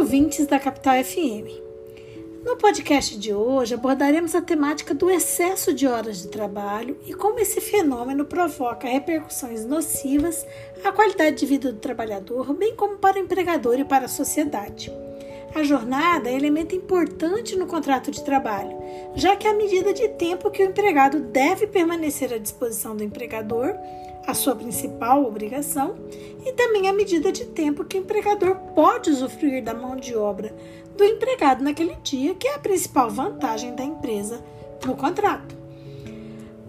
ouvintes da Capital FM. No podcast de hoje abordaremos a temática do excesso de horas de trabalho e como esse fenômeno provoca repercussões nocivas à qualidade de vida do trabalhador, bem como para o empregador e para a sociedade. A jornada é elemento importante no contrato de trabalho, já que é a medida de tempo que o empregado deve permanecer à disposição do empregador a sua principal obrigação, e também a medida de tempo que o empregador pode usufruir da mão de obra do empregado naquele dia, que é a principal vantagem da empresa no contrato.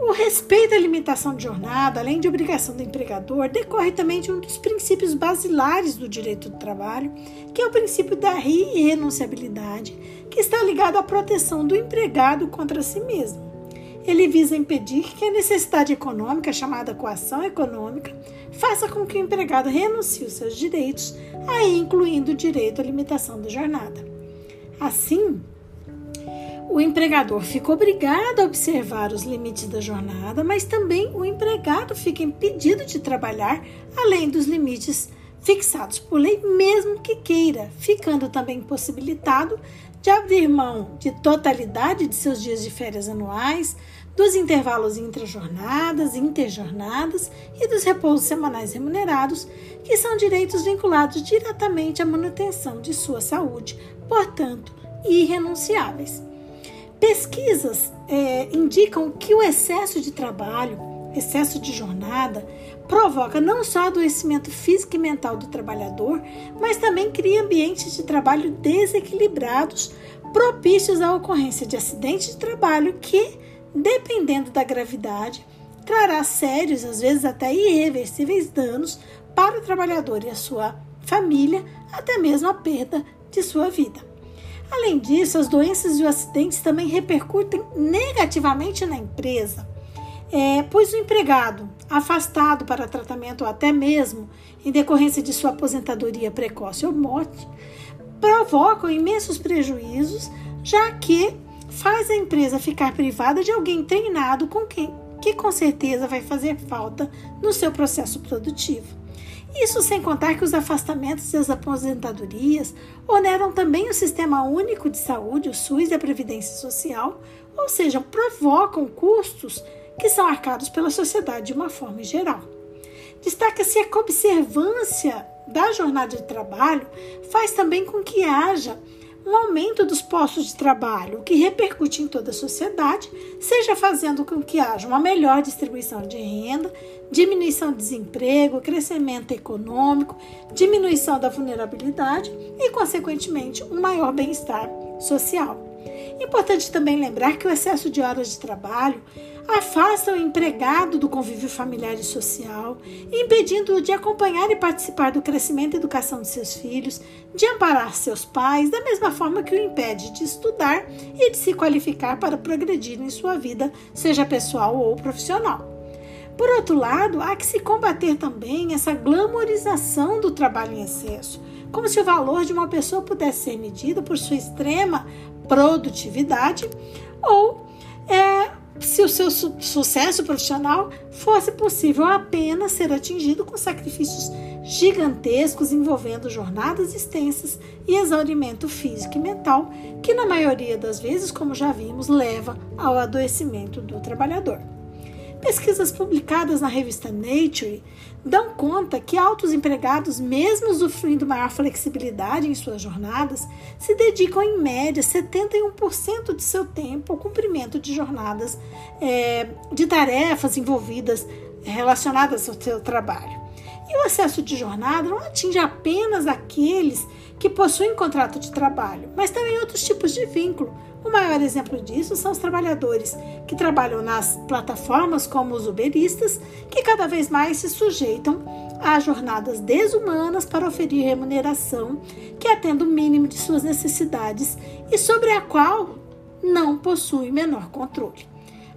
O respeito à limitação de jornada, além de obrigação do empregador, decorre também de um dos princípios basilares do direito do trabalho, que é o princípio da irrenunciabilidade, que está ligado à proteção do empregado contra si mesmo. Ele visa impedir que a necessidade econômica, chamada coação econômica, faça com que o empregado renuncie os seus direitos, aí incluindo o direito à limitação da jornada. Assim, o empregador fica obrigado a observar os limites da jornada, mas também o empregado fica impedido de trabalhar além dos limites fixados por lei, mesmo que queira, ficando também impossibilitado de abrir mão de totalidade de seus dias de férias anuais, dos intervalos intrajornadas, interjornadas e dos repousos semanais remunerados, que são direitos vinculados diretamente à manutenção de sua saúde, portanto, irrenunciáveis. Pesquisas é, indicam que o excesso de trabalho, excesso de jornada, provoca não só adoecimento físico e mental do trabalhador, mas também cria ambientes de trabalho desequilibrados, propícios à ocorrência de acidentes de trabalho que, dependendo da gravidade, trará sérios, às vezes até irreversíveis danos para o trabalhador e a sua família, até mesmo a perda de sua vida. Além disso, as doenças e os acidentes também repercutem negativamente na empresa, é, pois o empregado, afastado para tratamento ou até mesmo em decorrência de sua aposentadoria precoce ou morte, provocam imensos prejuízos, já que faz a empresa ficar privada de alguém treinado com quem que com certeza vai fazer falta no seu processo produtivo. Isso sem contar que os afastamentos e as aposentadorias oneram também o Sistema Único de Saúde, o SUS e a Previdência Social, ou seja, provocam custos que são arcados pela sociedade de uma forma geral. Destaca-se a observância da jornada de trabalho faz também com que haja um aumento dos postos de trabalho, o que repercute em toda a sociedade, seja fazendo com que haja uma melhor distribuição de renda, diminuição do desemprego, crescimento econômico, diminuição da vulnerabilidade e, consequentemente, um maior bem-estar social. Importante também lembrar que o excesso de horas de trabalho afasta o empregado do convívio familiar e social, impedindo-o de acompanhar e participar do crescimento e educação de seus filhos, de amparar seus pais, da mesma forma que o impede de estudar e de se qualificar para progredir em sua vida, seja pessoal ou profissional. Por outro lado, há que se combater também essa glamorização do trabalho em excesso, como se o valor de uma pessoa pudesse ser medido por sua extrema produtividade ou é, se o seu su sucesso profissional fosse possível apenas ser atingido com sacrifícios gigantescos envolvendo jornadas extensas e exaurimento físico e mental, que na maioria das vezes, como já vimos, leva ao adoecimento do trabalhador. Pesquisas publicadas na revista Nature dão conta que altos empregados, mesmo usufruindo maior flexibilidade em suas jornadas, se dedicam em média 71% de seu tempo ao cumprimento de jornadas é, de tarefas envolvidas relacionadas ao seu trabalho. E o excesso de jornada não atinge apenas aqueles que possuem contrato de trabalho, mas também outros tipos de vínculo o maior exemplo disso são os trabalhadores que trabalham nas plataformas como os uberistas, que cada vez mais se sujeitam a jornadas desumanas para oferir remuneração que atenda o mínimo de suas necessidades e sobre a qual não possui menor controle.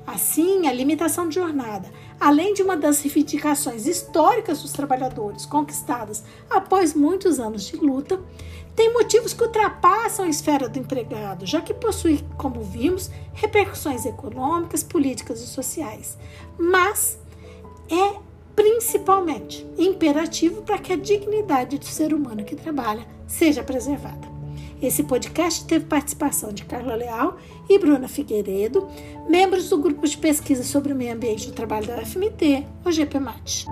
Assim, a limitação de jornada, além de uma das reivindicações históricas dos trabalhadores conquistadas após muitos anos de luta, tem motivos que ultrapassam a esfera do empregado, já que possui, como vimos, repercussões econômicas, políticas e sociais. Mas é principalmente imperativo para que a dignidade do ser humano que trabalha seja preservada. Esse podcast teve participação de Carla Leal e Bruna Figueiredo, membros do grupo de pesquisa sobre o meio ambiente do trabalho da UFMT, o GPMAT.